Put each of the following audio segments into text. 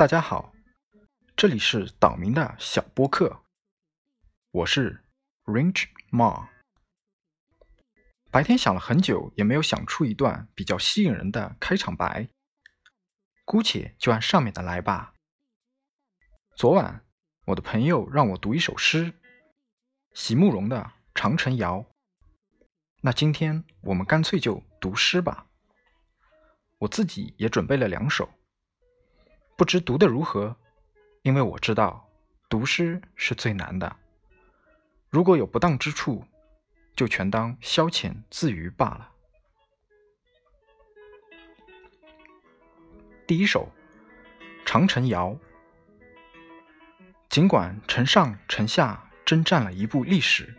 大家好，这里是岛民的小播客，我是 Range Ma。白天想了很久，也没有想出一段比较吸引人的开场白，姑且就按上面的来吧。昨晚，我的朋友让我读一首诗，席慕容的《长城谣》。那今天我们干脆就读诗吧。我自己也准备了两首，不知读的如何，因为我知道读诗是最难的。如果有不当之处，就全当消遣自娱罢了。第一首《长城谣》，尽管城上城下征战了一部历史，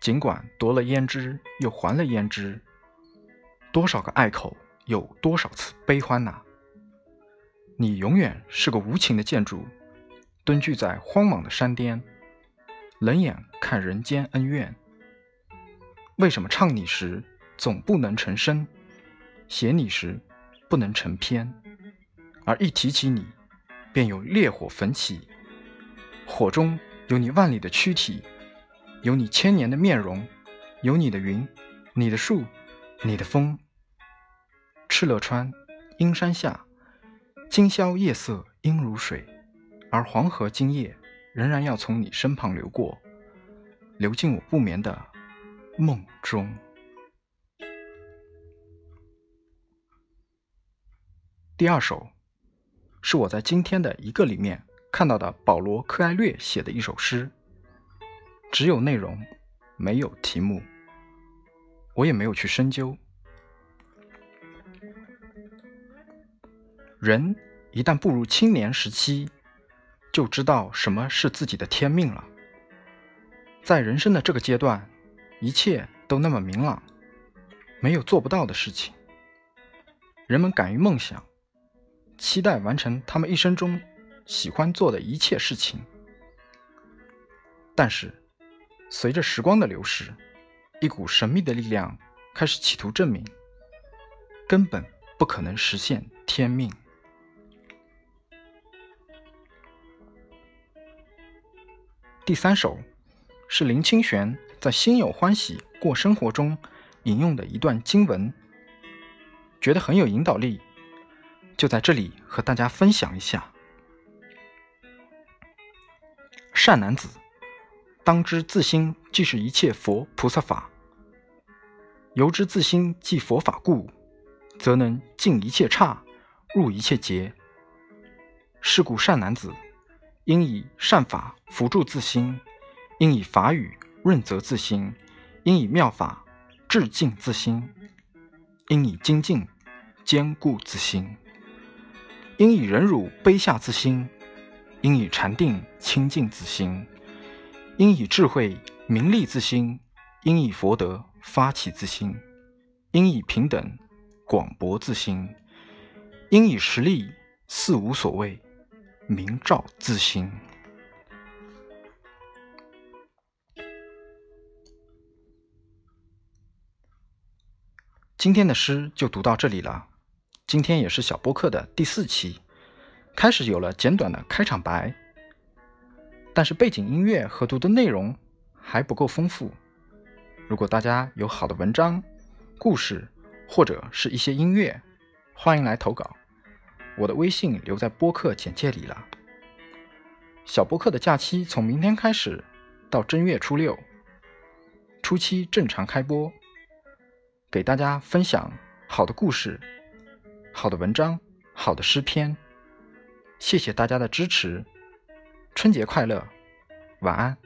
尽管夺了胭脂又还了胭脂，多少个隘口。有多少次悲欢呐？你永远是个无情的建筑，蹲踞在荒莽的山巅，冷眼看人间恩怨。为什么唱你时总不能成声，写你时不能成篇，而一提起你，便有烈火焚起？火中有你万里的躯体，有你千年的面容，有你的云，你的树，你的风。敕勒川，阴山下，今宵夜色阴如水，而黄河今夜仍然要从你身旁流过，流进我不眠的梦中。第二首是我在今天的一个里面看到的保罗·柯埃略写的一首诗，只有内容，没有题目，我也没有去深究。人一旦步入青年时期，就知道什么是自己的天命了。在人生的这个阶段，一切都那么明朗，没有做不到的事情。人们敢于梦想，期待完成他们一生中喜欢做的一切事情。但是，随着时光的流逝，一股神秘的力量开始企图证明，根本不可能实现天命。第三首是林清玄在《心有欢喜过生活》中引用的一段经文，觉得很有引导力，就在这里和大家分享一下。善男子，当知自心即是一切佛菩萨法；由之自心即佛法故，则能尽一切刹，入一切劫。是故善男子。应以善法扶助自心，应以法语润泽自心，应以妙法致敬自心，应以精进坚固自心，应以忍辱卑下自心，应以禅定清净自心，应以智慧明利自心，应以佛德发起自心，应以平等广博自心，应以实力似无所谓。明照自心。今天的诗就读到这里了。今天也是小播客的第四期，开始有了简短的开场白，但是背景音乐和读的内容还不够丰富。如果大家有好的文章、故事或者是一些音乐，欢迎来投稿。我的微信留在播客简介里了。小播客的假期从明天开始到正月初六，初七正常开播，给大家分享好的故事、好的文章、好的诗篇。谢谢大家的支持，春节快乐，晚安。